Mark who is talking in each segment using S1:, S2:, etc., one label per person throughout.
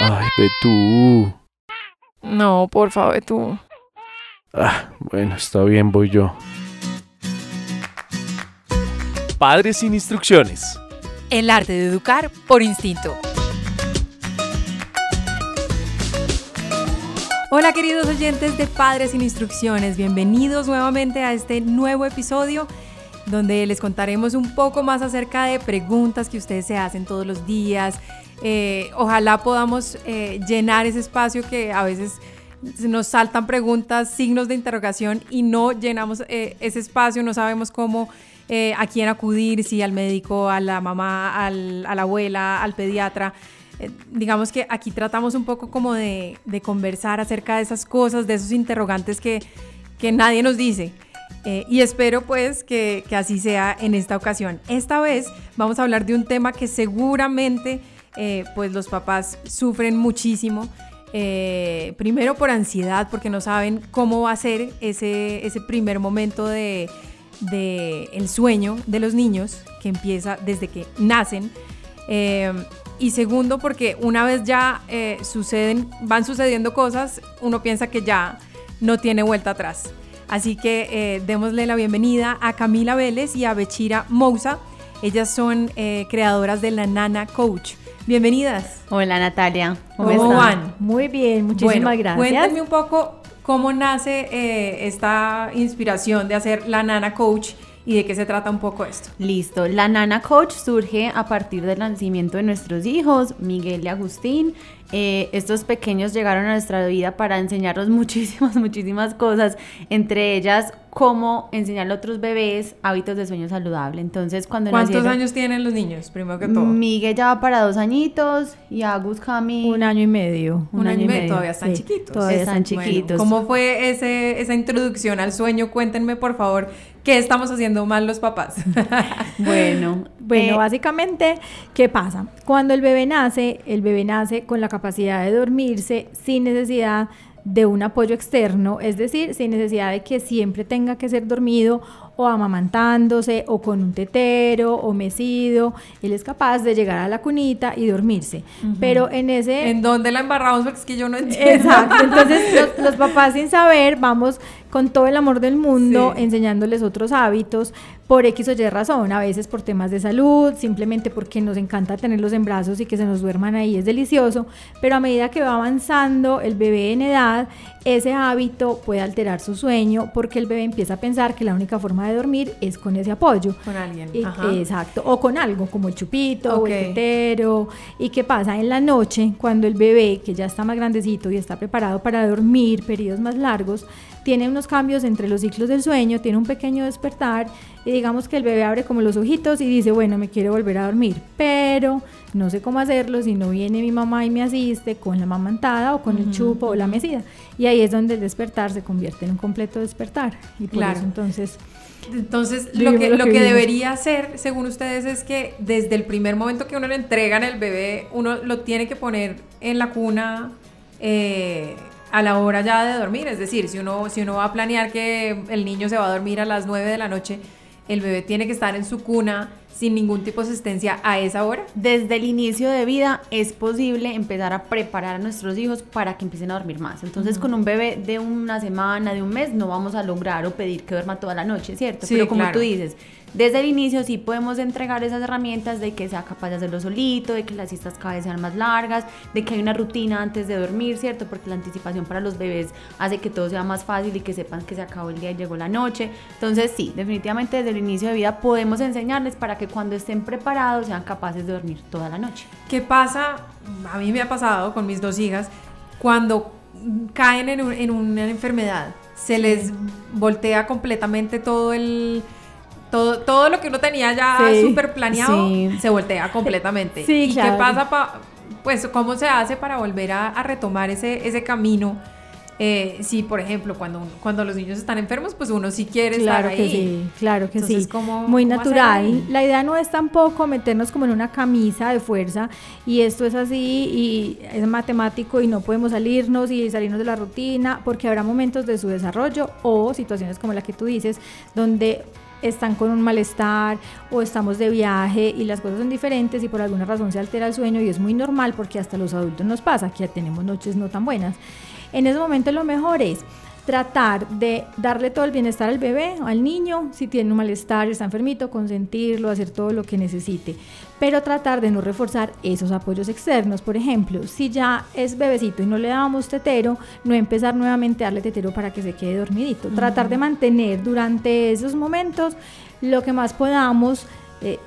S1: Ay, Betú.
S2: No, por favor, tú.
S1: Ah, bueno, está bien, voy yo. Padres sin instrucciones.
S3: El arte de educar por instinto. Hola queridos oyentes de Padres sin Instrucciones, bienvenidos nuevamente a este nuevo episodio donde les contaremos un poco más acerca de preguntas que ustedes se hacen todos los días, eh, ojalá podamos eh, llenar ese espacio que a veces nos saltan preguntas, signos de interrogación y no llenamos eh, ese espacio, no sabemos cómo, a quién acudir, si al médico, a la mamá, a la abuela, al pediatra. digamos que aquí tratamos un poco como de, conversar acerca de esas cosas, de esos interrogantes que, que nadie nos dice. y espero pues que, que así sea en esta ocasión. Esta vez vamos a hablar de un tema que seguramente eh, pues los papás sufren muchísimo. Eh, primero por ansiedad, porque no saben cómo va a ser ese, ese primer momento de, el sueño de los niños, que empieza desde que nacen. Eh, y segundo, porque una vez ya suceden, van sucediendo cosas, uno piensa que ya no tiene vuelta atrás. Así que démosle la bienvenida a Camila Vélez y a Bechira Mousa. Ellas son creadoras de la Nana Coach. Bienvenidas.
S4: Hola Natalia.
S3: ¿Cómo, van?
S4: Muy bien, muchísimas gracias.
S3: Cuéntame un poco cómo nace eh, esta inspiración de hacer la Nana Coach y de qué se trata un poco esto.
S4: Listo, la Nana Coach surge a partir del nacimiento de nuestros hijos, Miguel y Agustín. Eh, estos pequeños llegaron a nuestra vida para enseñarnos muchísimas, muchísimas cosas, entre ellas cómo enseñar a otros bebés hábitos de sueño saludable. Entonces, cuando
S3: ¿Cuántos años tienen los niños, primero que todo?
S4: Miguel ya va para dos añitos y Agus Cami...
S2: Un año y medio.
S3: Un, año, y medio, todavía están chiquitos.
S4: Todavía están chiquitos.
S3: ¿Cómo fue ese, esa introducción al sueño? Cuéntenme, por favor, ¿qué estamos haciendo mal los papás?
S4: bueno,
S2: bueno, eh, básicamente, ¿qué pasa? Cuando el bebé nace, el bebé nace con la capacidad de dormirse sin necesidad de un apoyo externo, es decir, sin necesidad de que siempre tenga que ser dormido o amamantándose o con un tetero o mecido, él es capaz de llegar a la cunita y dormirse. Pero en ese...
S3: ¿En dónde la embarramos? Porque es que yo no entiendo.
S2: Exacto, entonces los, papás sin saber vamos con todo el amor del mundo enseñándoles otros hábitos por X o Y razón, a veces por temas de salud, simplemente porque nos encanta tenerlos en brazos y que se nos duerman ahí, es delicioso, pero a medida que va avanzando el bebé en edad, ese hábito puede alterar su sueño porque el bebé empieza a pensar que la única forma de dormir es con ese apoyo.
S3: Con alguien.
S2: exacto. O con algo como el chupito o el tetero. ¿Y qué pasa? En la noche, cuando el bebé, que ya está más grandecito y está preparado para dormir periodos más largos, tiene unos cambios entre los ciclos del sueño, tiene un pequeño despertar y digamos que el bebé abre como los ojitos y dice, bueno, me quiero volver a dormir, pero no sé cómo hacerlo si no viene mi mamá y me asiste con la mamantada o con el chupo o la mesida. Y ahí es donde el despertar se convierte en un completo despertar. Y por claro. eso entonces...
S3: Entonces, lo que, lo que, debería hacer, según ustedes, es que desde el primer momento que uno le entregan el bebé, uno lo tiene que poner en la cuna eh, a la hora ya de dormir. Es decir, si uno, si uno va a planear que el niño se va a dormir a las 9 de la noche, el bebé tiene que estar en su cuna sin ningún tipo de asistencia a esa hora?
S4: Desde el inicio de vida es posible empezar a preparar a nuestros hijos para que empiecen a dormir más. Entonces, con un bebé de una semana, de un mes, no vamos a lograr o pedir que duerma toda la noche, ¿cierto? Pero como tú dices, desde el inicio sí podemos entregar esas herramientas de que sea capaz de hacerlo solito, de que las siestas cada vez sean más largas, de que hay una rutina antes de dormir, ¿cierto? Porque la anticipación para los bebés hace que todo sea más fácil y que sepan que se acabó el día y llegó la noche. Entonces sí, definitivamente desde el inicio de vida podemos enseñarles para que cuando estén preparados sean capaces de dormir toda la noche.
S3: ¿Qué pasa? A mí me ha pasado con mis dos hijas cuando caen en, en una enfermedad, se les voltea completamente todo el todo, todo lo que uno tenía ya súper planeado se voltea completamente. ¿Y qué pasa? pues, ¿cómo se hace para volver a, retomar ese, ese camino? Eh, si, por ejemplo, cuando, cuando los niños están enfermos, pues uno sí quiere
S2: claro
S3: estar
S2: ahí. Que sí, claro que sí. Muy natural. La idea no es tampoco meternos como en una camisa de fuerza y esto es así y es matemático y no podemos salirnos y salirnos de la rutina porque habrá momentos de su desarrollo o situaciones como la que tú dices donde están con un malestar o estamos de viaje y las cosas son diferentes y por alguna razón se altera el sueño y es muy normal porque hasta los adultos nos pasa que ya tenemos noches no tan buenas. En ese momento lo mejor es tratar de darle todo el bienestar al bebé, al niño, si tiene un malestar, está enfermito, consentirlo, hacer todo lo que necesite, pero tratar de no reforzar esos apoyos externos. Por ejemplo, si ya es bebecito y no le damos tetero, no empezar nuevamente a darle tetero para que se quede dormidito. Tratar de mantener durante esos momentos lo que más podamos, eh,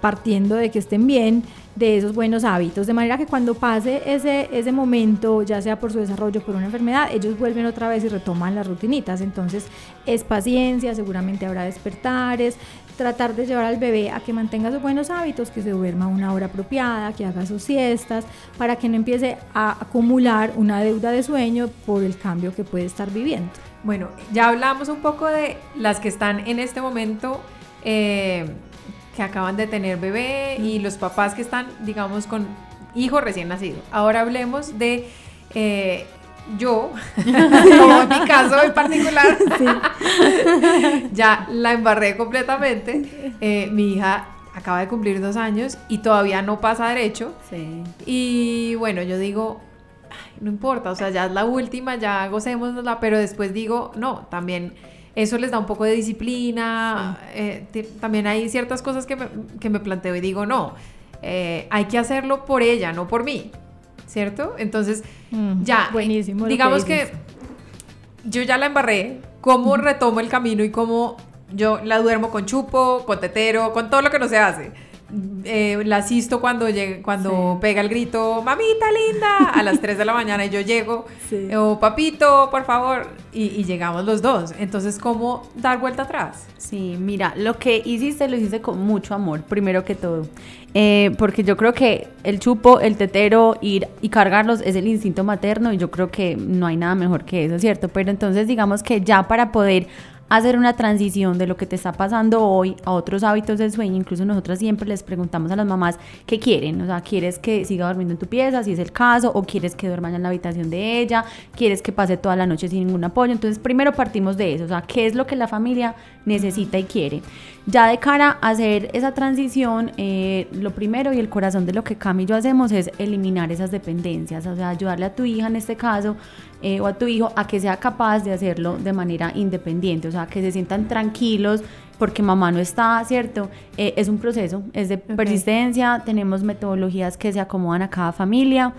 S2: partiendo de que estén bien, de esos buenos hábitos, de manera que cuando pase ese, ese momento, ya sea por su desarrollo, por una enfermedad, ellos vuelven otra vez y retoman las rutinitas. Entonces es paciencia, seguramente habrá despertares, tratar de llevar al bebé a que mantenga sus buenos hábitos, que se duerma una hora apropiada, que haga sus siestas, para que no empiece a acumular una deuda de sueño por el cambio que puede estar viviendo.
S3: Bueno, ya hablamos un poco de las que están en este momento. Eh, que acaban de tener bebé y los papás que están, digamos, con hijo recién nacido. Ahora hablemos de eh, yo, en mi caso en particular, ya la embarré completamente. Eh, mi hija acaba de cumplir dos años y todavía no pasa derecho. Y bueno, yo digo, no importa, o sea, ya es la última, ya gocémosla, pero después digo, no, también eso les da un poco de disciplina. Eh, también hay ciertas cosas que me, que me, planteo y digo, no, eh, hay que hacerlo por ella, no por mí, ¿cierto? Entonces, mm, ya, buenísimo digamos que, yo ya la embarré, cómo retomo el camino y cómo yo la duermo con chupo, con tetero, con todo lo que no se hace eh, la asisto cuando, llegue, cuando pega el grito, mamita linda, a las 3 de la mañana y yo llego, o papito, por favor, y, llegamos los dos. Entonces, ¿cómo dar vuelta atrás?
S4: Sí, mira, lo que hiciste lo hiciste con mucho amor, primero que todo. Eh, porque yo creo que el chupo, el tetero, ir y cargarlos es el instinto materno y yo creo que no hay nada mejor que eso, ¿cierto? Pero entonces digamos que ya para poder hacer una transición de lo que te está pasando hoy a otros hábitos del sueño. Incluso nosotras siempre les preguntamos a las mamás qué quieren. O sea, ¿quieres que siga durmiendo en tu pieza, si es el caso? ¿O quieres que duerman en la habitación de ella? ¿Quieres que pase toda la noche sin ningún apoyo? Entonces, primero partimos de eso. O sea, ¿qué es lo que la familia necesita y quiere? Ya de cara a hacer esa transición, eh, lo primero y el corazón de lo que Cami y yo hacemos es eliminar esas dependencias. O sea, ayudarle a tu hija en este caso eh, o a tu hijo a que sea capaz de hacerlo de manera independiente, o sea, que se sientan tranquilos porque mamá no está, ¿cierto? Eh, es un proceso, es de persistencia, tenemos metodologías que se acomodan a cada familia.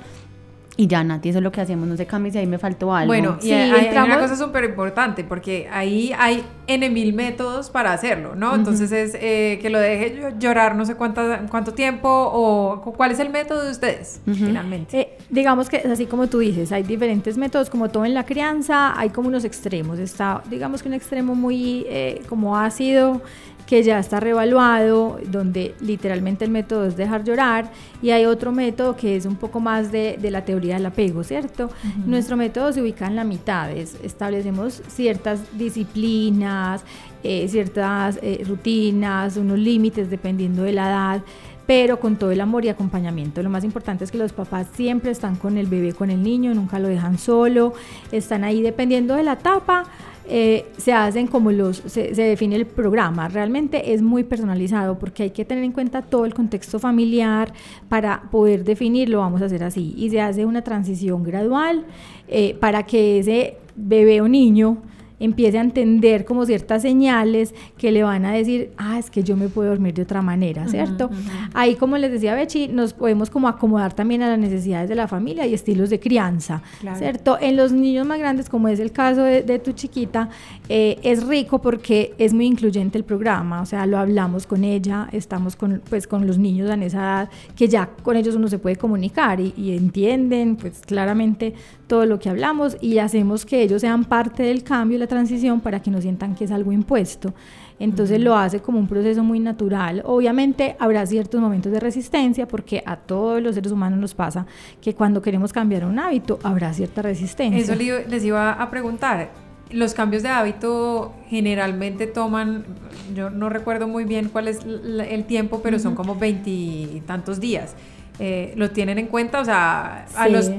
S4: Y ya, Nati, eso es lo que hacemos, no sé, Cami, si ahí me faltó algo.
S3: Bueno, y hay, una cosa súper importante, porque ahí hay N mil métodos para hacerlo, ¿no? Entonces es eh, que lo deje llorar no sé cuánto, cuánto tiempo, o cuál es el método de ustedes, finalmente.
S2: Eh, digamos que es así como tú dices, hay diferentes métodos, como todo en la crianza, hay como unos extremos. Está, digamos que un extremo muy eh, como ácido, que ya está revaluado, donde literalmente el método es dejar llorar, y hay otro método que es un poco más de, la teoría del apego, ¿cierto? Nuestro método se ubica en la mitad, establecemos ciertas disciplinas, eh, ciertas eh, rutinas, unos límites dependiendo de la edad, pero con todo el amor y acompañamiento. Lo más importante es que los papás siempre están con el bebé, con el niño, nunca lo dejan solo, están ahí dependiendo de la etapa eh, se hacen como los, se, define el programa. Realmente es muy personalizado porque hay que tener en cuenta todo el contexto familiar para poder definirlo, vamos a hacer así. Y se hace una transición gradual eh, para que ese bebé o niño empiece a entender como ciertas señales que le van a decir, ah, es que yo me puedo dormir de otra manera, ¿cierto? Ahí, como les decía Bechi, nos podemos como acomodar también a las necesidades de la familia y estilos de crianza, ¿cierto? En los niños más grandes, como es el caso de, tu chiquita, eh, es rico porque es muy incluyente el programa, o sea, lo hablamos con ella, estamos con, pues, con los niños en esa edad, que ya con ellos uno se puede comunicar y, y entienden, pues claramente todo lo que hablamos y hacemos que ellos sean parte del cambio y la transición para que no sientan que es algo impuesto. Entonces lo hace como un proceso muy natural. Obviamente habrá ciertos momentos de resistencia porque a todos los seres humanos nos pasa que cuando queremos cambiar un hábito habrá cierta resistencia.
S3: Eso les iba a preguntar. Los cambios de hábito generalmente toman, yo no recuerdo muy bien cuál es el tiempo, pero son como veintitantos días. Eh, ¿Lo tienen en cuenta? O sea, a los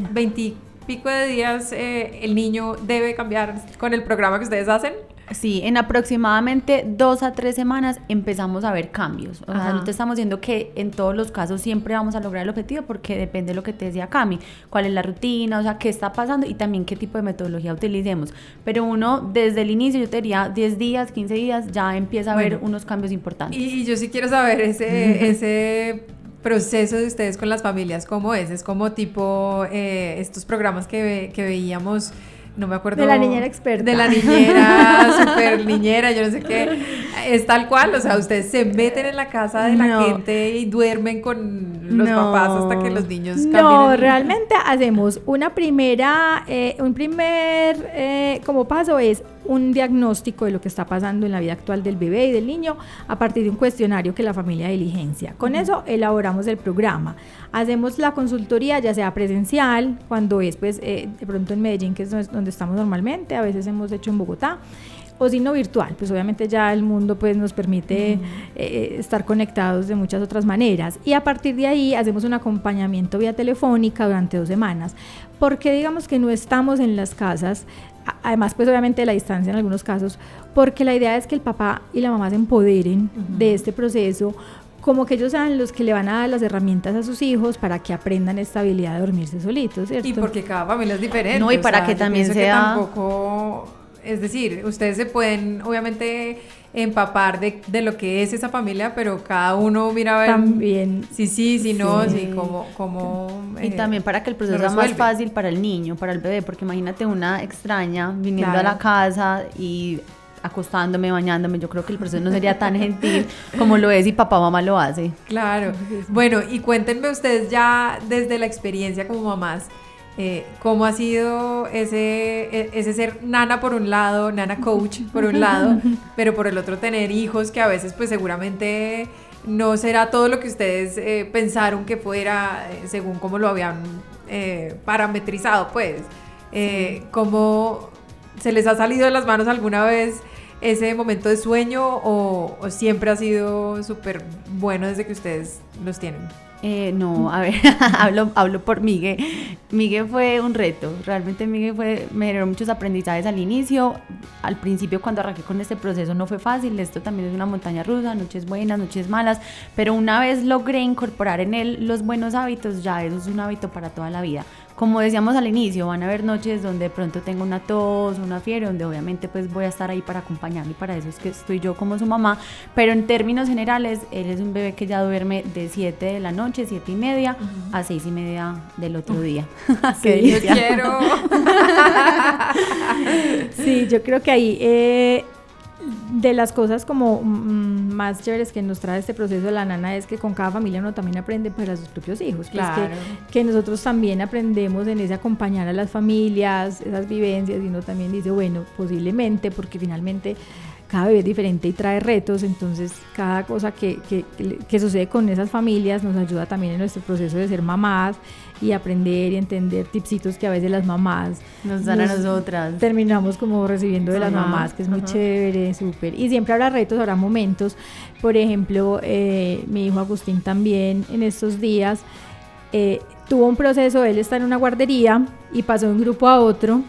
S3: veintipico de días eh, el niño debe cambiar con el programa que ustedes hacen.
S4: Sí, en aproximadamente dos a tres semanas empezamos a ver cambios. O sea, no te estamos diciendo que en todos los casos siempre vamos a lograr el objetivo porque depende de lo que te decía Cami, cuál es la rutina, o sea, qué está pasando y también qué tipo de metodología utilicemos. Pero uno, desde el inicio, yo te diría 10 días, 15 días, ya empieza a ver unos cambios importantes.
S3: Y, yo sí quiero saber ese, ese proceso de ustedes con las familias, ¿cómo es? Es como tipo eh, estos programas que, que veíamos no me acuerdo.
S2: De la niñera experta.
S3: De la niñera, super niñera, yo no sé qué. Es tal cual, o sea, ustedes se meten en la casa de la gente y duermen con los papás hasta que los niños cambien.
S2: No, realmente hacemos una primera, eh, un primer eh, como paso es un diagnóstico de lo que está pasando en la vida actual del bebé y del niño a partir de un cuestionario que la familia diligencia. Con eso elaboramos el programa. Hacemos la consultoría ya sea presencial, cuando es pues eh, de pronto en Medellín, que es donde estamos normalmente, a veces hemos hecho en Bogotá o si no virtual, pues obviamente ya el mundo pues nos permite eh, estar conectados de muchas otras maneras. Y a partir de ahí hacemos un acompañamiento vía telefónica durante dos semanas, porque digamos que no estamos en las casas, además pues obviamente la distancia en algunos casos, porque la idea es que el papá y la mamá se empoderen de este proceso, como que ellos sean los que le van a dar las herramientas a sus hijos para que aprendan esta habilidad de dormirse solitos, ¿cierto?
S3: Y porque cada familia es diferente.
S4: No, y para que también sea...
S3: tampoco es decir, ustedes se pueden obviamente empapar de, de, lo que es esa familia, pero cada uno mira a ver.
S2: También.
S3: Sí, sí, sí, no, sí, como. como
S4: y eh, también para que el proceso sea más fácil para el niño, para el bebé, porque imagínate una extraña viniendo a la casa y acostándome, bañándome, yo creo que el proceso no sería tan gentil como lo es y papá o mamá lo hace.
S3: Claro. Bueno, y cuéntenme ustedes ya desde la experiencia como mamás, eh, ¿Cómo ha sido ese, e, ese ser nana por un lado, nana coach por un lado, pero por el otro tener hijos que a veces pues seguramente no será todo lo que ustedes eh, pensaron que fuera eh, según cómo lo habían parametrizado pues? ¿Cómo se les ha salido de las manos alguna vez ese momento de sueño o, o siempre ha sido súper bueno desde que ustedes los tienen?
S4: Eh, no, a ver, hablo, hablo por Miguel. Miguel fue un reto, realmente Miguel fue, me generó muchos aprendizajes al inicio. Al principio cuando arranqué con este proceso no fue fácil, esto también es una montaña rusa, noches buenas, noches malas, pero una vez logré incorporar en él los buenos hábitos, ya eso es un hábito para toda la vida como decíamos al inicio, van a haber noches donde de pronto tengo una tos, una fiebre, donde obviamente pues voy a estar ahí para acompañarme y para eso es que estoy yo como su mamá, pero en términos generales, él es un bebé que ya duerme de 7 de la noche, 7 y media, a 6 y media del otro día.
S3: sí, yo quiero.
S2: sí, yo creo que ahí... Eh, de las cosas como mm, más chéveres que nos trae este proceso de la nana es que con cada familia uno también aprende para sus propios hijos. Pues claro. que, nosotros también aprendemos en ese acompañar a las familias, esas vivencias, y uno también dice, bueno, posiblemente, porque finalmente cada bebé es diferente y trae retos, entonces cada cosa que, que, que, sucede con esas familias nos ayuda también en nuestro proceso de ser mamás y aprender y entender tipsitos que a veces las mamás
S4: nos dan a nosotras.
S2: Terminamos como recibiendo de las mamás, que es muy chévere, súper. Y siempre habrá retos, habrá momentos. Por ejemplo, eh, mi hijo Agustín también en estos días eh, tuvo un proceso, él está en una guardería y pasó de un grupo a otro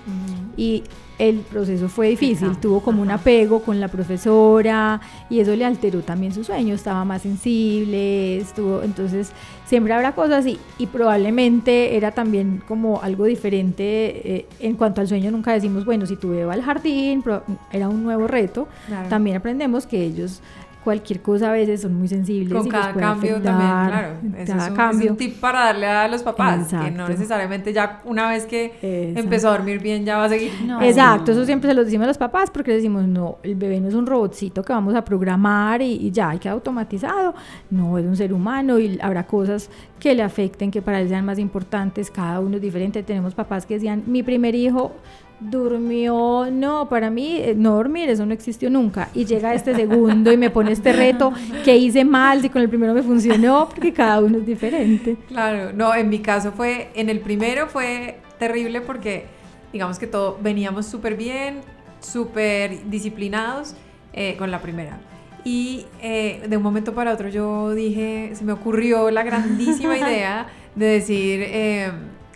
S2: y el proceso fue difícil, tuvo como un apego con la profesora y eso le alteró también su sueño, estaba más sensible, estuvo, entonces siempre habrá cosas y, y probablemente era también como algo diferente eh, en cuanto al sueño, nunca decimos, bueno, si tuve al jardín, era un nuevo reto, también aprendemos que ellos cualquier cosa a veces son muy sensibles.
S3: Con cada cambio también, claro. Cada es un, cambio. Es un tip para darle a los papás, que no necesariamente ya una vez que empezó a dormir bien ya va a seguir.
S2: Exacto, eso siempre se lo decimos a los papás porque decimos, no, el bebé no es un robotcito que vamos a programar y, y ya, hay que automatizado. No, es un ser humano y habrá cosas que le afecten, que para él sean más importantes, cada uno es diferente. Tenemos papás que decían, mi primer hijo durmió, no, para mí eh, no dormir, eso no existió nunca. Y llega este segundo y me pone este reto, que hice mal, si con el primero me funcionó, porque cada uno es diferente.
S3: Claro, no, en mi caso fue, en el primero fue terrible porque digamos que todo, veníamos súper bien, súper disciplinados eh, con la primera. Y eh, de un momento para otro yo dije, se me ocurrió la grandísima idea de decir, eh,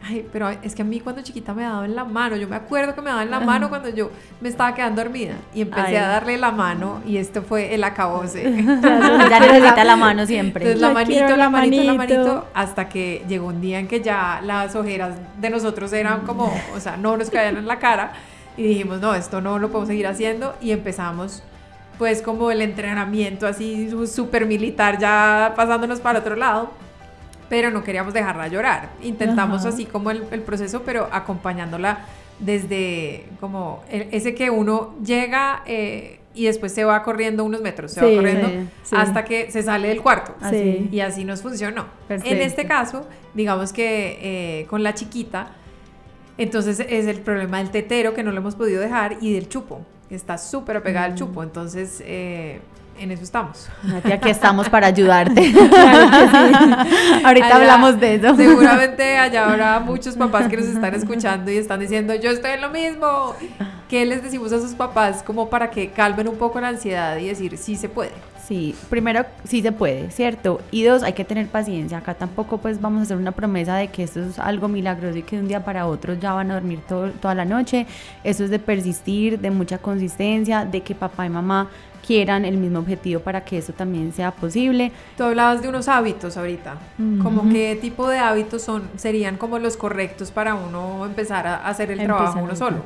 S3: ay, pero es que a mí cuando chiquita me daban la mano, yo me acuerdo que me daban la mano cuando yo me estaba quedando dormida y empecé a darle la mano y esto fue el acabose.
S4: ya necesita la mano siempre.
S3: Entonces la manito, la manito, la manito, hasta que llegó un día en que ya las ojeras de nosotros eran como, o sea, no nos caían en la cara y dijimos, no, esto no lo podemos seguir haciendo. Y empezamos pues como el entrenamiento así súper militar ya pasándonos para otro lado, pero no queríamos dejarla llorar. Intentamos así como el, proceso, pero acompañándola desde como ese que uno llega eh, y después se va corriendo unos metros, se va corriendo hasta que se sale del cuarto. Y así nos funcionó. En este caso, digamos que eh, con la chiquita, entonces es el problema del tetero que no lo hemos podido dejar y del chupo está súper apegada al mm. chupo, entonces eh, en eso estamos.
S4: aquí estamos para ayudarte. Ahorita hablamos de eso.
S3: Seguramente allá habrá muchos papás que nos están escuchando y están diciendo, yo estoy en lo mismo. ¿Qué les decimos a sus papás como para que calmen un poco la ansiedad y decir, sí se puede?
S4: Sí, primero sí se puede, ¿cierto? Y dos, hay que tener paciencia. Acá tampoco pues vamos a hacer una promesa de que esto es algo milagroso y que de un día para otro ya van a dormir toda la noche. Eso es de persistir, de mucha consistencia, de que papá y mamá quieran el mismo objetivo para que eso también sea posible.
S3: Tú hablabas de unos hábitos ahorita, como qué tipo de hábitos son serían como los correctos para uno empezar a hacer el trabajo uno solo.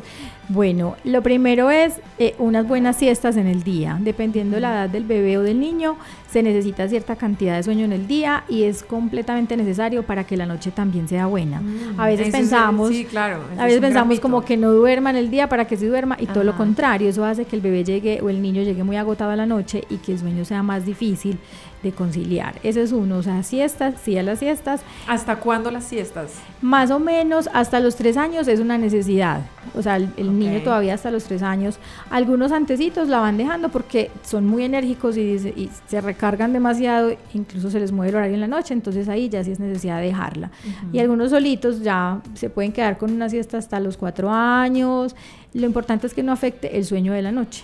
S2: Bueno, lo primero es eh, unas buenas siestas en el día, dependiendo de la edad del bebé o del niño, se necesita cierta cantidad de sueño en el día y es completamente necesario para que la noche también sea buena. Mm, a veces pensamos, sí, claro, a veces pensamos como que no duerma en el día para que se duerma y todo lo contrario, eso hace que el bebé llegue o el niño llegue muy agotado la noche y que el sueño sea más difícil de conciliar. Ese es uno, o sea, siestas, sí a las siestas.
S3: ¿Hasta cuándo las siestas?
S2: Más o menos hasta los tres años es una necesidad. O sea, el, niño todavía hasta los tres años. Algunos antecitos la van dejando porque son muy enérgicos y, se recargan demasiado, incluso se les mueve el horario en la noche, entonces ahí ya sí es necesidad de dejarla. Y algunos solitos ya se pueden quedar con una siesta hasta los cuatro años lo importante es que no afecte el sueño de la noche,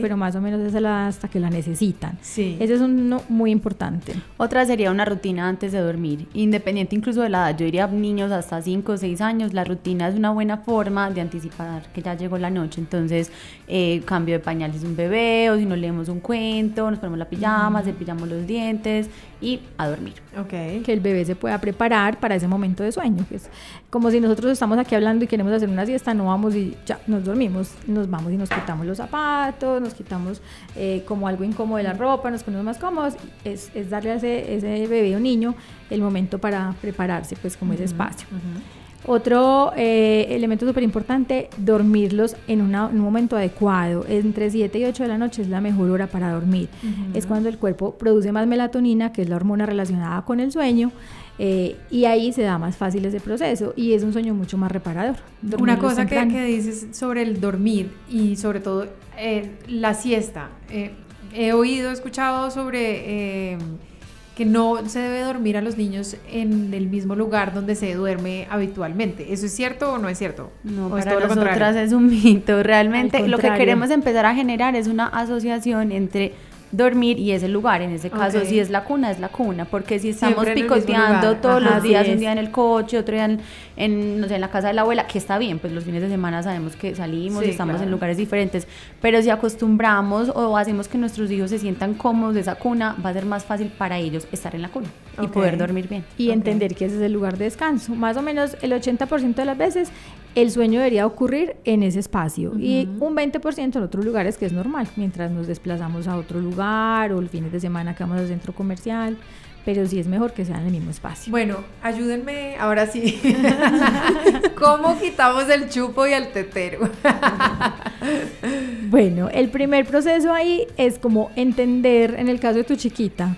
S2: pero más o menos es hasta que la necesitan. Sí. Ese es uno muy importante.
S4: Otra sería una rutina antes de dormir, independiente incluso de la edad. Yo diría niños hasta 5 o 6 años, la rutina es una buena forma de anticipar que ya llegó la noche. Entonces, eh, cambio de pañales de un bebé, o si no leemos un cuento, nos ponemos la pijama, cepillamos los dientes y a dormir.
S2: Okay. Que el bebé se pueda preparar para ese momento de sueño. Que es como si nosotros estamos aquí hablando y queremos hacer una siesta, no vamos y ya nos dormimos, nos vamos y nos quitamos los zapatos, nos quitamos eh, como algo incómodo de la ropa, nos ponemos más cómodos. Es, es darle a ese, ese, bebé o niño el momento para prepararse, pues como ese espacio. Otro eh, elemento súper importante, dormirlos en, un momento adecuado. Entre 7 y 8 de la noche es la mejor hora para dormir. Es cuando el cuerpo produce más melatonina, que es la hormona relacionada con el sueño, eh, y ahí se da más fácil ese proceso y es un sueño mucho más reparador.
S3: Una cosa que, que, dices sobre el dormir y sobre todo eh, la siesta. he oído, he escuchado sobre que no se debe dormir a los niños en el mismo lugar donde se duerme habitualmente. ¿Eso es cierto o no es cierto?
S4: No, para nosotras es un mito. Realmente lo que queremos empezar a generar es una asociación entre dormir y ese lugar, en ese caso si es la cuna, es la cuna, porque si estamos picoteando todos los días, un día en el coche, otro día en, no sé, en la casa de la abuela, que está bien, pues los fines de semana sabemos que salimos y estamos en lugares diferentes, pero si acostumbramos o hacemos que nuestros hijos se sientan cómodos de esa cuna, va a ser más fácil para ellos estar en la cuna y poder dormir bien.
S2: Y entender que ese es el lugar de descanso. Más o menos el 80% de las veces el sueño debería ocurrir en ese espacio y un 20% en otros lugares que es normal, mientras nos desplazamos a otro lugar o el fin de semana que vamos al centro comercial, pero sí es mejor que sea en el mismo espacio.
S3: Bueno, ayúdenme ahora sí. ¿Cómo quitamos el chupo y el tetero?
S2: bueno, el primer proceso ahí es como entender, en el caso de tu chiquita,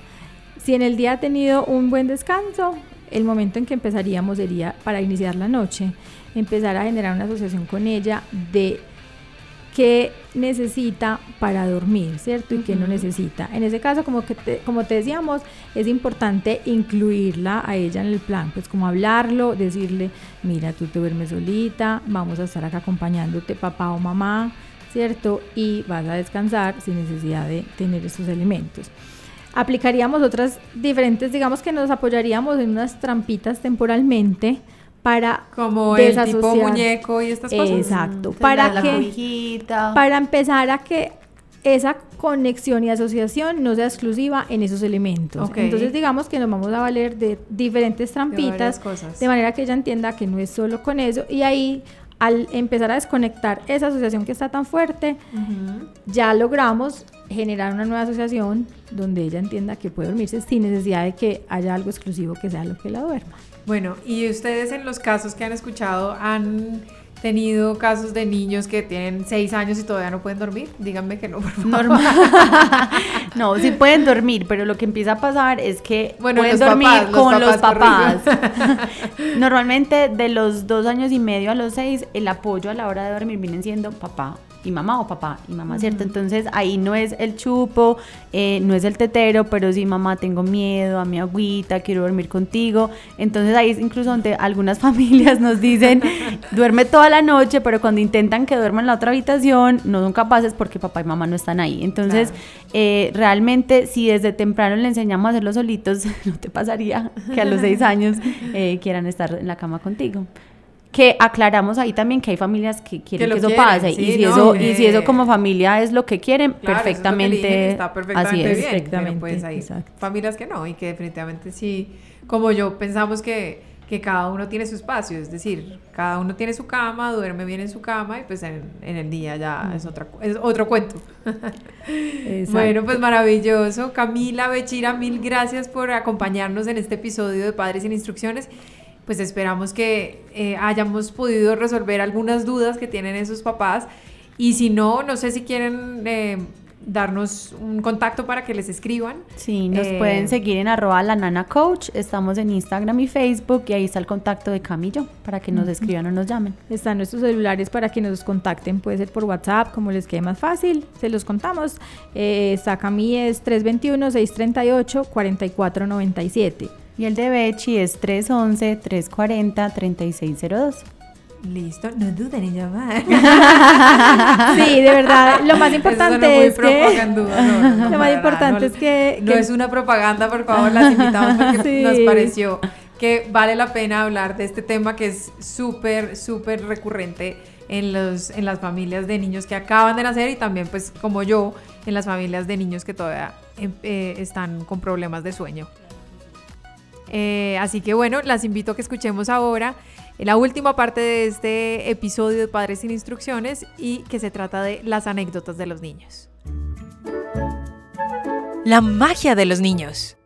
S2: si en el día ha tenido un buen descanso, el momento en que empezaríamos sería para iniciar la noche, empezar a generar una asociación con ella de qué necesita para dormir, ¿cierto? Y qué no necesita. En ese caso, como, que como te decíamos, es importante incluirla a ella en el plan, pues como hablarlo, decirle, mira, tú te duermes solita, vamos a estar acá acompañándote papá o mamá, ¿cierto? Y vas a descansar sin necesidad de tener esos elementos. Aplicaríamos otras diferentes, digamos que nos apoyaríamos en unas trampitas temporalmente, para
S3: como el tipo muñeco y estas cosas.
S2: Exacto, para que para empezar a que esa conexión y asociación no sea exclusiva en esos elementos. Entonces digamos que nos vamos a valer de diferentes trampitas de, manera que ella entienda que no es solo con eso y ahí al empezar a desconectar esa asociación que está tan fuerte, ya logramos generar una nueva asociación donde ella entienda que puede dormirse sin necesidad de que haya algo exclusivo que sea lo que la duerma.
S3: Bueno, y ustedes en los casos que han escuchado han tenido casos de niños que tienen seis años y todavía no pueden dormir? Díganme que no, por
S4: favor. no, sí pueden dormir, pero lo que empieza a pasar es que pueden dormir con los papás. Normalmente de los dos años y medio a los seis, el apoyo a la hora de dormir viene siendo papá y mamá o papá y mamá, ¿cierto? Entonces ahí no es el chupo, eh, no es el tetero, pero sí, mamá, tengo miedo a mi agüita, quiero dormir contigo. Entonces ahí es incluso donde algunas familias nos dicen, duerme toda la noche, pero cuando intentan que duerma en la otra habitación, no son capaces porque papá y mamá no están ahí. Entonces, eh, realmente, si desde temprano le enseñamos a hacerlo solitos, no te pasaría que a los seis años eh, quieran estar en la cama contigo que aclaramos ahí también que hay familias que quieren que, eso pase y, si eso, y si eso como familia es lo que quieren, perfectamente,
S3: está perfectamente bien, pues hay familias que no y que definitivamente sí, como yo pensamos que, que cada uno tiene su espacio, es decir, cada uno tiene su cama, duerme bien en su cama y pues en, el día ya es, otra, es otro cuento. bueno, pues maravilloso. Camila Bechira, mil gracias por acompañarnos en este episodio de Padres sin Instrucciones pues esperamos que eh, hayamos podido resolver algunas dudas que tienen esos papás. Y si no, no sé si quieren eh, darnos un contacto para que les escriban.
S4: Sí, nos eh, pueden seguir en arroba la nana coach. Estamos en Instagram y Facebook y ahí está el contacto de Camillo para que nos escriban o nos llamen.
S2: Están nuestros celulares para que nos contacten. Puede ser por WhatsApp, como les quede más fácil. Se los contamos. Eh, está Camille es 321-638-4497.
S4: Y el de Bechi es 311-340-3602.
S3: Listo, no duden en llamar.
S2: sí, de verdad, lo más importante es que lo más importante es que,
S3: no es una propaganda, por favor, las invitamos porque nos pareció que vale la pena hablar de este tema que es súper súper recurrente en los en las familias de niños que acaban de nacer y también pues como yo en las familias de niños que todavía em, eh, están con problemas de sueño. Eh, así que bueno, las invito a que escuchemos ahora la última parte de este episodio de Padres sin Instrucciones y que se trata de las anécdotas de los niños.
S5: La magia de los niños.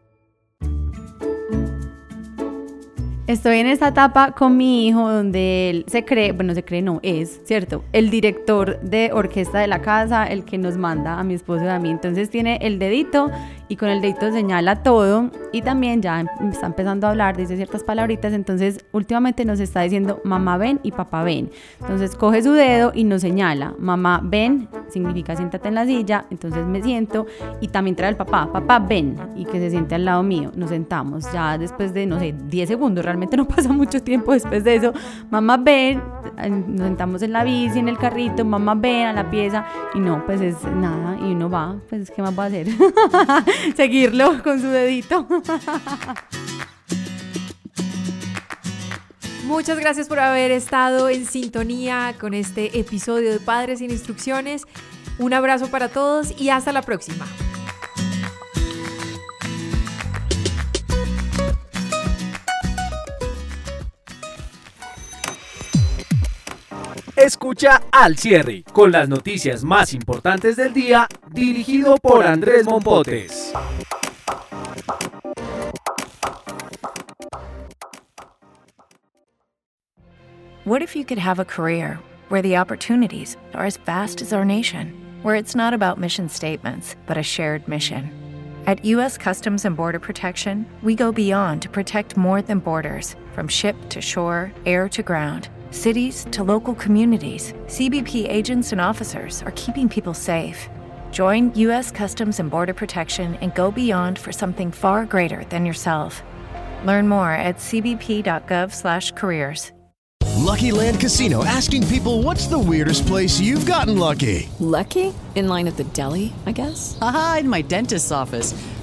S4: Estoy en esta etapa con mi hijo donde él se cree, bueno, se cree no, es, ¿cierto? El director de orquesta de la casa, el que nos manda a mi esposo y a mí. Entonces tiene el dedito y con el dedito señala todo y también ya em, está empezando a hablar, dice ciertas palabritas, entonces últimamente nos está diciendo mamá ven y papá ven. Entonces coge su dedo y nos señala, mamá ven significa siéntate en la silla, entonces me siento y también trae el papá, papá ven y que se siente al lado mío, nos sentamos ya después de, no sé, 10 segundos, realmente no pasa mucho tiempo después de eso, mamá ven, nos sentamos en la bici, en el carrito, mamá ven a la pieza y no, pues es nada y uno va, pues ¿qué más va a hacer? seguirlo con su dedito.
S3: Muchas gracias por haber estado en sintonía con este episodio de Padres sin Instrucciones. Un abrazo para todos y hasta la próxima.
S1: Escucha al cierre con las noticias más importantes del día, dirigido por Andrés Mompotes.
S5: What if you could have a career where the opportunities are as vast as our nation, where it's not about mission statements, but a shared mission? At U.S. Customs and Border Protection, we go beyond to protect more than borders from ship to shore, air to ground. Cities to local communities, CBP agents and officers are keeping people safe. Join U.S. Customs and Border Protection and go beyond for something far greater than yourself. Learn more at cbp.gov/careers.
S6: Lucky Land Casino asking people, "What's the weirdest place you've gotten lucky?"
S7: Lucky? In line at the deli, I guess.
S8: Aha, in my dentist's office.